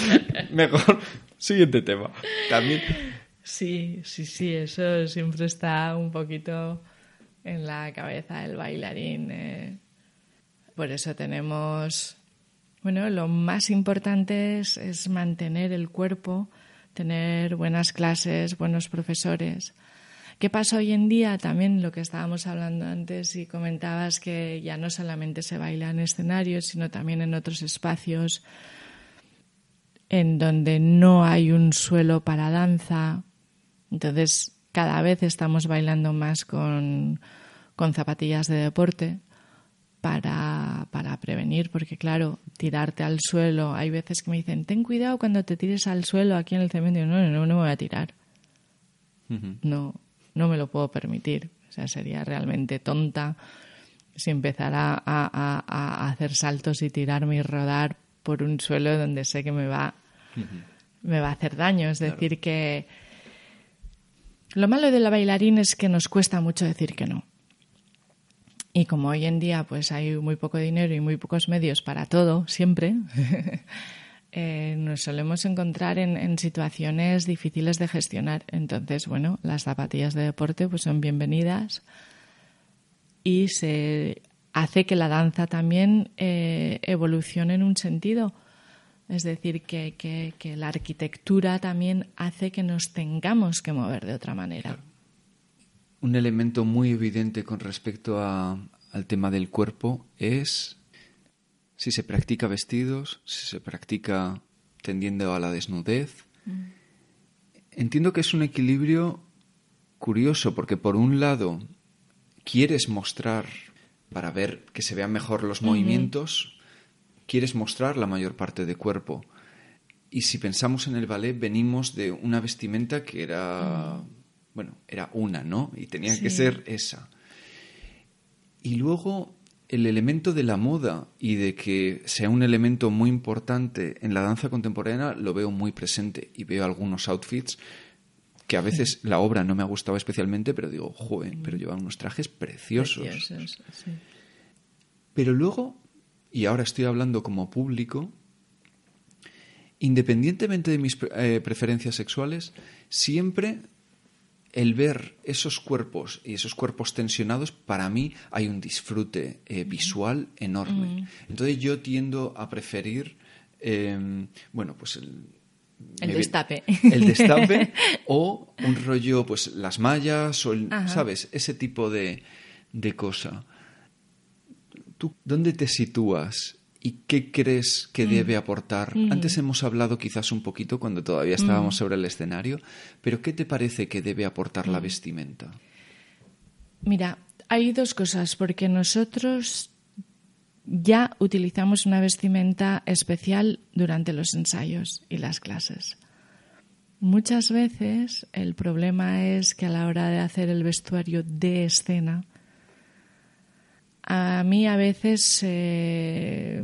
Mejor, siguiente tema. También. Sí, sí, sí, eso siempre está un poquito en la cabeza del bailarín. Eh. Por eso tenemos. Bueno, lo más importante es, es mantener el cuerpo, tener buenas clases, buenos profesores. ¿Qué pasa hoy en día? También lo que estábamos hablando antes y comentabas que ya no solamente se baila en escenarios, sino también en otros espacios en donde no hay un suelo para danza. Entonces, cada vez estamos bailando más con, zapatillas de deporte para, para, prevenir, porque claro, tirarte al suelo, hay veces que me dicen, ten cuidado cuando te tires al suelo aquí en el cementerio. No, no, no me voy a tirar. No, no me lo puedo permitir. O sea, sería realmente tonta si empezara a, hacer saltos y tirarme y rodar por un suelo donde sé que me va, me va a hacer daño. Es decir, que lo malo de la bailarín es que nos cuesta mucho decir que no. Y como hoy en día pues hay muy poco dinero y muy pocos medios para todo, siempre, <laughs> Eh, nos solemos encontrar en, situaciones difíciles de gestionar. Entonces, bueno, las zapatillas de deporte pues son bienvenidas y se hace que la danza también eh, evolucione en un sentido. Es decir, que, que, la arquitectura también hace que nos tengamos que mover de otra manera. Un elemento muy evidente con respecto al tema del cuerpo es si se practica vestidos, si se practica tendiendo a la desnudez. Mm. Entiendo que es un equilibrio curioso porque por un lado quieres mostrar para ver que se vean mejor los movimientos, quieres mostrar la mayor parte de cuerpo. Y si pensamos en el ballet, venimos de una vestimenta que era, mm. bueno, era una, ¿no? Y tenía que ser esa. Y luego el elemento de la moda y de que sea un elemento muy importante en la danza contemporánea lo veo muy presente y veo algunos outfits que a veces la obra no me ha gustado especialmente, pero digo, joder, pero llevan unos trajes preciosos. Pero luego, y ahora estoy hablando como público, independientemente de mis eh, preferencias sexuales, siempre el ver esos cuerpos y esos cuerpos tensionados, para mí hay un disfrute eh, visual enorme. Entonces yo tiendo a preferir, em, bueno, pues el, el destape. El destape <laughs> o un rollo, pues las mallas o, ¿sabes? Ese tipo de, de cosa. ¿Tú dónde te sitúas ¿Y qué crees que mm. debe aportar? Mm. Antes hemos hablado quizás un poquito cuando todavía estábamos mm. sobre el escenario, pero ¿qué te parece que debe aportar la vestimenta? Mira, hay dos cosas, porque nosotros ya utilizamos una vestimenta especial durante los ensayos y las clases. Muchas veces el problema es que a la hora de hacer el vestuario de escena, a mí a veces eh,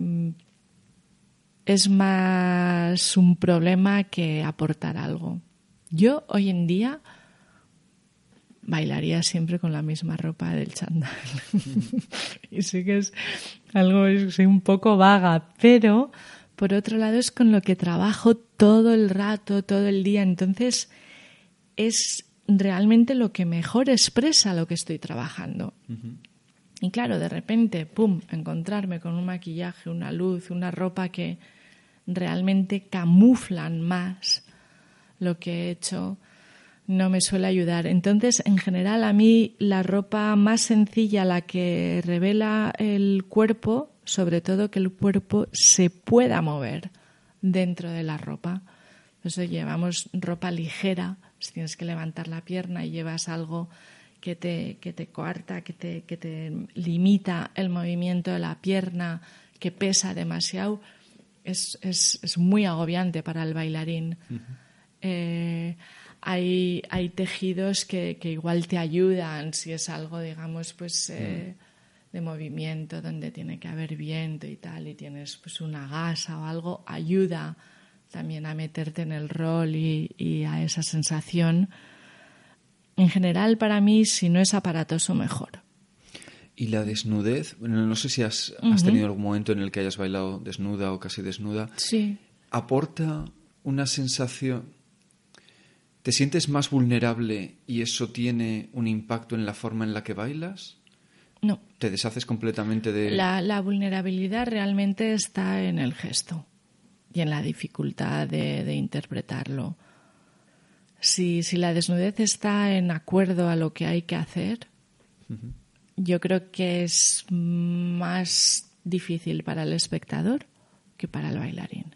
es más un problema que aportar algo. Yo hoy en día bailaría siempre con la misma ropa del chandal. <laughs> y sí que es algo, soy un poco vaga, pero por otro lado es con lo que trabajo todo el rato, todo el día. Entonces es realmente lo que mejor expresa lo que estoy trabajando. Y claro, de repente, ¡pum!, encontrarme con un maquillaje, una luz, una ropa que realmente camuflan más lo que he hecho, no me suele ayudar. Entonces, en general, a mí la ropa más sencilla, la que revela el cuerpo, sobre todo que el cuerpo se pueda mover dentro de la ropa. Entonces llevamos ropa ligera, si tienes que levantar la pierna y llevas algo que te, que te coarta, que te, que te limita el movimiento de la pierna, que pesa demasiado, es, es, es muy agobiante para el bailarín. Eh, hay, hay tejidos que, que, igual te ayudan si es algo, digamos, pues eh, de movimiento donde tiene que haber viento y tal, y tienes pues una gasa o algo, ayuda también a meterte en el rol y, y a esa sensación. En general, para mí, si no es aparatoso, mejor. Y la desnudez, bueno, no sé si has, tenido algún momento en el que hayas bailado desnuda o casi desnuda. Sí. ¿Aporta una sensación? ¿Te sientes más vulnerable y eso tiene un impacto en la forma en la que bailas? No. ¿Te deshaces completamente de...? La, la vulnerabilidad realmente está en el gesto y en la dificultad de, interpretarlo. Si, si, la desnudez está en acuerdo a lo que hay que hacer, yo creo que es más difícil para el espectador que para el bailarín.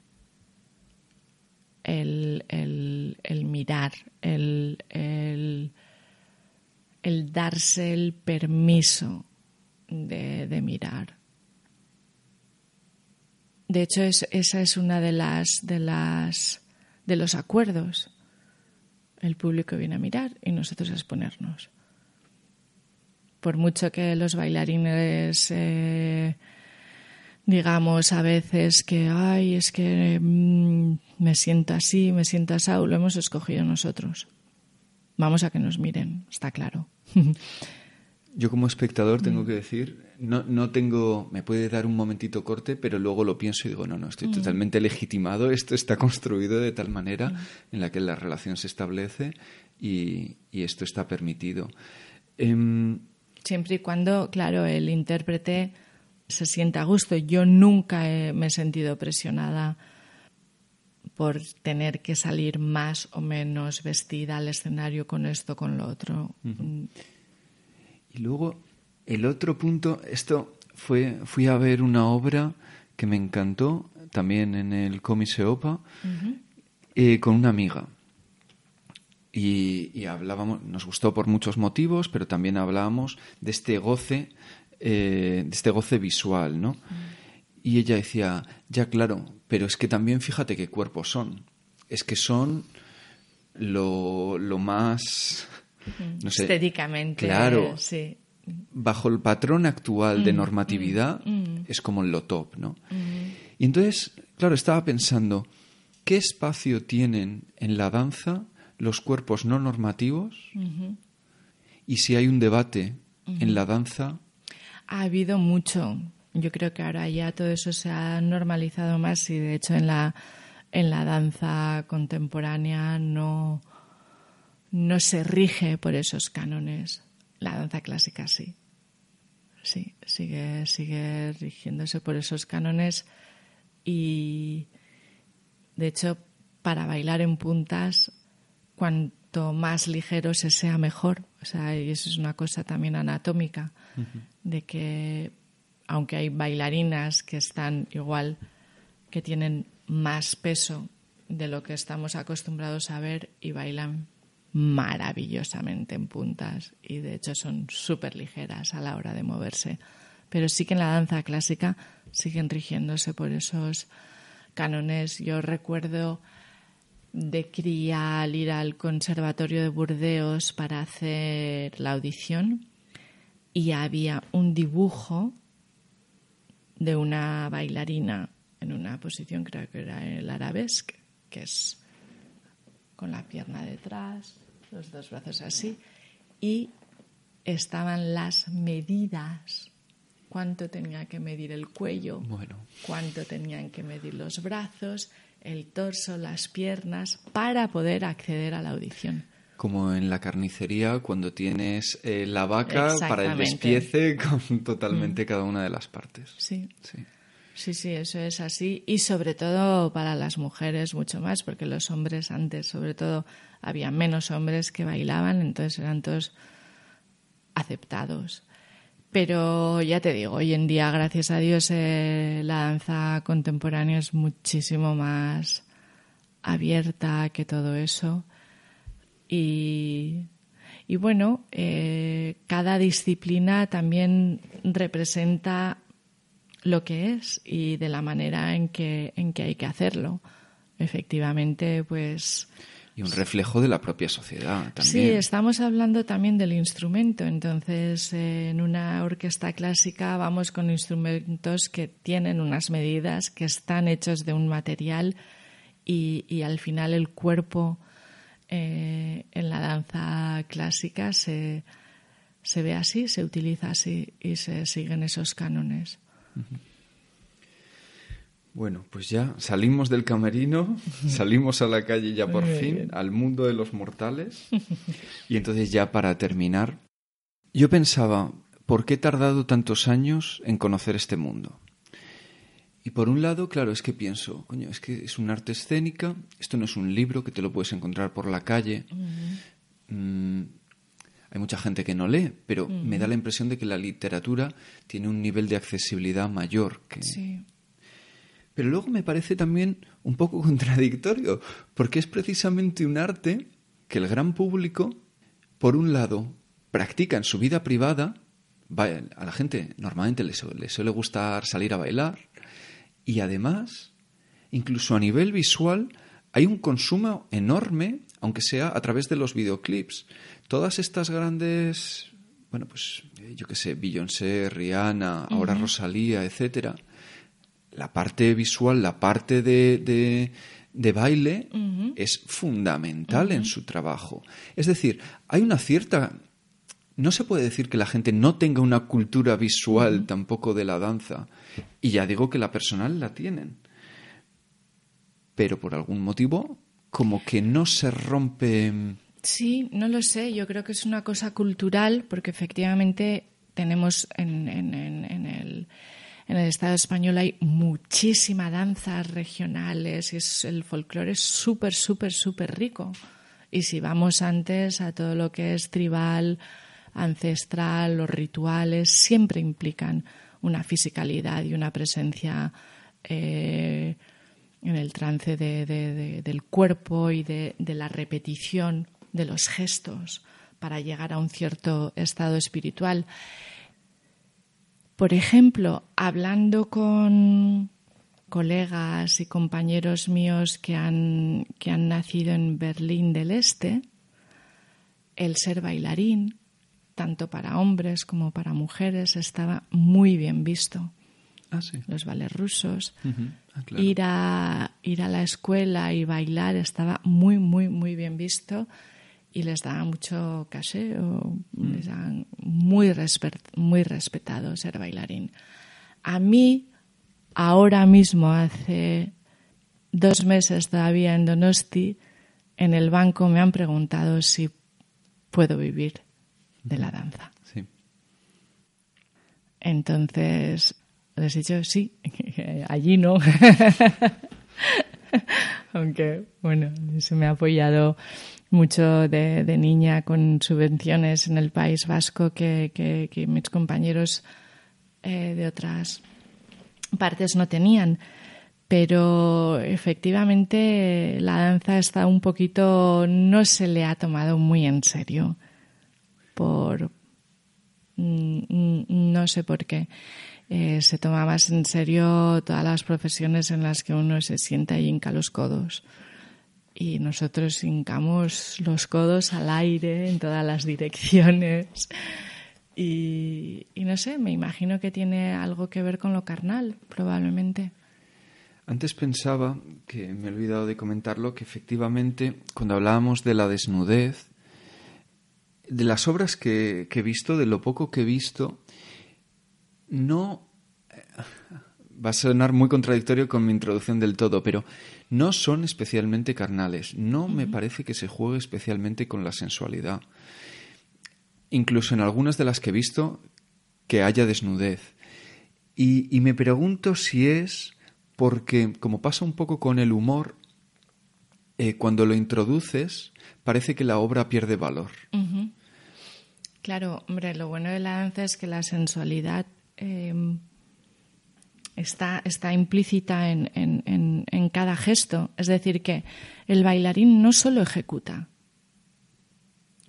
El, mirar, el, el, darse el permiso de, mirar. De hecho, esa es una de las, de las de los acuerdos. El público viene a mirar y nosotros a exponernos. Por mucho que los bailarines eh, digamos a veces que ay es que mm, me siento así me siento así lo hemos escogido nosotros. Vamos a que nos miren está claro <laughs> yo como espectador tengo que decir no, no tengo me puede dar un momentito corte pero luego lo pienso y digo no no estoy mm. totalmente legitimado <laughs> esto está construido de tal manera mm. en la que la relación se establece y, esto está permitido em, Siempre y cuando, claro, el intérprete se sienta a gusto. Yo nunca me he sentido presionada por tener que salir más o menos vestida al escenario con esto, con lo otro. Y luego, el otro punto, esto fue, fui a ver una obra que me encantó, también en el Comise Opa, eh, con una amiga. Y, hablábamos, nos gustó por muchos motivos, pero también hablábamos de este goce, eh, de este goce visual, ¿no? Y ella decía, ya claro, pero es que también fíjate qué cuerpos son. Es que son lo, lo más, no sé, estéticamente, claro, sí. bajo el patrón actual de normatividad es como lo top, ¿no? Y entonces, claro, estaba pensando, ¿qué espacio tienen en la danza los cuerpos no normativos y si hay un debate en la danza. Ha habido mucho. Yo creo que ahora ya todo eso se ha normalizado más y de hecho en la, en la danza contemporánea no, no se rige por esos cánones. La danza clásica sí. Sí, sigue, sigue rigiéndose por esos cánones y de hecho para bailar en puntas cuanto más ligero se sea mejor. O sea, y eso es una cosa también anatómica, de que aunque hay bailarinas que están igual, que tienen más peso de lo que estamos acostumbrados a ver y bailan maravillosamente en puntas y de hecho son súper ligeras a la hora de moverse. Pero sí que en la danza clásica siguen rigiéndose por esos cánones. Yo recuerdo de cría al ir al Conservatorio de Burdeos para hacer la audición y había un dibujo de una bailarina en una posición, creo que era el arabesque, que es con la pierna detrás, los dos brazos así, y estaban las medidas. Cuánto tenía que medir el cuello, cuánto tenían que medir los brazos, el torso, las piernas, para poder acceder a la audición. Como en la carnicería, cuando tienes eh, la vaca para el despiece <laughs> con totalmente mm. cada una de las partes. Sí. sí. Sí, sí, eso es así. Y sobre todo para las mujeres mucho más, porque los hombres antes, sobre todo, había menos hombres que bailaban, entonces eran todos aceptados. Pero ya te digo, hoy en día, gracias a Dios, eh, la danza contemporánea es muchísimo más abierta que todo eso. Y, y bueno, eh, cada disciplina también representa lo que es y de la manera en que, en que hay que hacerlo. Efectivamente, pues. Y un reflejo de la propia sociedad también. Sí, estamos hablando también del instrumento. Entonces, eh, en una orquesta clásica vamos con instrumentos que tienen unas medidas, que están hechos de un material y, y al final el cuerpo eh, en la danza clásica se, se ve así, se utiliza así y se siguen esos cánones. Bueno, pues ya salimos del camerino, <laughs> salimos a la calle ya por fin, al mundo de los mortales. <laughs> Y entonces ya para terminar, yo pensaba, ¿por qué he tardado tantos años en conocer este mundo? Y por un lado, claro, es que pienso, coño, es que es un arte escénica, esto no es un libro que te lo puedes encontrar por la calle. Hay mucha gente que no lee, pero me da la impresión de que la literatura tiene un nivel de accesibilidad mayor. Que... Sí. Pero luego me parece también un poco <laughs> contradictorio, porque es precisamente un arte que el gran público, por un lado, practica en su vida privada, a la gente normalmente le suele gustar salir a bailar, y además, incluso a nivel visual, hay un consumo enorme, aunque sea a través de los videoclips. Todas estas grandes, bueno, pues yo qué sé, Beyoncé, Rihanna, ahora Rosalía, etcétera, la parte visual, la parte de, de, baile es fundamental en su trabajo. Es decir, hay una cierta... No se puede decir que la gente no tenga una cultura visual tampoco de la danza. Y ya digo que la personal la tienen. Pero por algún motivo, como que no se rompe Sí, no lo sé. Yo creo que es una cosa cultural porque efectivamente tenemos en, en, en, el, en el Estado español hay muchísimas danzas regionales es, el folclore es súper, súper, súper rico. Y si vamos antes a todo lo que es tribal, ancestral, los rituales, siempre implican una fisicalidad y una presencia eh, en el trance de, del cuerpo y de, la repetición de los gestos para llegar a un cierto estado espiritual. Por ejemplo, hablando con colegas y compañeros míos que han, que han nacido en Berlín del Este, el ser bailarín, tanto para hombres como para mujeres, estaba muy bien visto. Ah, Los bailes rusos. Ah, ir, a, ir a la escuela y bailar estaba muy, muy, muy bien visto y les daba mucho caseo, mm. les muy, muy respetado ser bailarín. A mí, ahora mismo, hace dos meses todavía en Donosti, en el banco me han preguntado si puedo vivir de la danza. Sí. Entonces, les he dicho sí, <laughs> allí no. <laughs> Aunque, bueno, se me ha apoyado mucho de, niña con subvenciones en el País Vasco que, mis compañeros eh, de otras partes no tenían. Pero efectivamente la danza está un poquito, no se le ha tomado muy en serio. Por. Mm, mm, no sé por qué. Eh, se toma más en serio todas las profesiones en las que uno se sienta y hinca los codos y nosotros hincamos los codos al aire en todas las direcciones. Y, no sé, me imagino que tiene algo que ver con lo carnal, probablemente. Antes pensaba, que me he olvidado de comentarlo, que efectivamente cuando hablábamos de la desnudez, de las obras que, he visto, de lo poco que he visto, no... Va a sonar muy contradictorio con mi introducción del todo, pero no son especialmente carnales. No me parece que se juegue especialmente con la sensualidad. Incluso en algunas de las que he visto, que haya desnudez. y me pregunto si es porque, como pasa un poco con el humor, eh, cuando lo introduces, parece que la obra pierde valor. Claro, hombre, lo bueno de la danza es que la sensualidad em, está, está, implícita en, en, cada gesto. Es decir, que el bailarín no solo ejecuta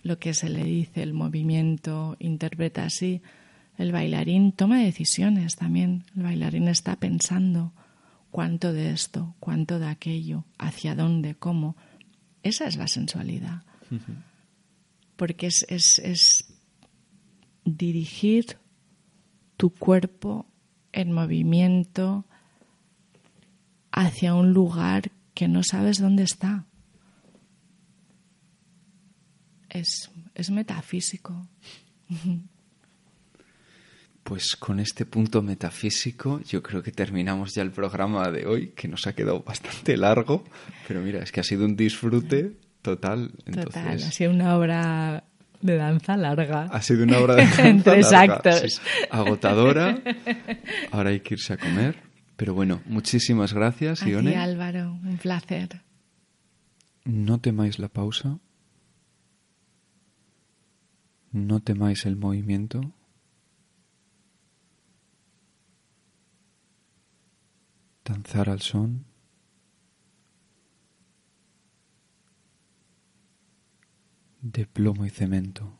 lo que se le dice, el movimiento, interpreta así. El bailarín toma decisiones también. El bailarín está pensando cuánto de esto, cuánto de aquello, hacia dónde, cómo. Esa es la sensualidad. Porque es, es, es dirigir tu cuerpo en movimiento hacia un lugar que no sabes dónde está. Es, es metafísico. <laughs> Pues con este punto metafísico yo creo que terminamos ya el programa de hoy, que nos ha quedado bastante largo, pero mira, es que ha sido un disfrute total. Total, ha sido una obra de danza larga. Ha sido una obra de <laughs> danza larga. agotadora. Ahora hay que irse a comer. Pero bueno, muchísimas gracias, a Ione. Álvaro, un placer. No temáis la pausa. No temáis el movimiento. danzar al son. De plomo y cemento.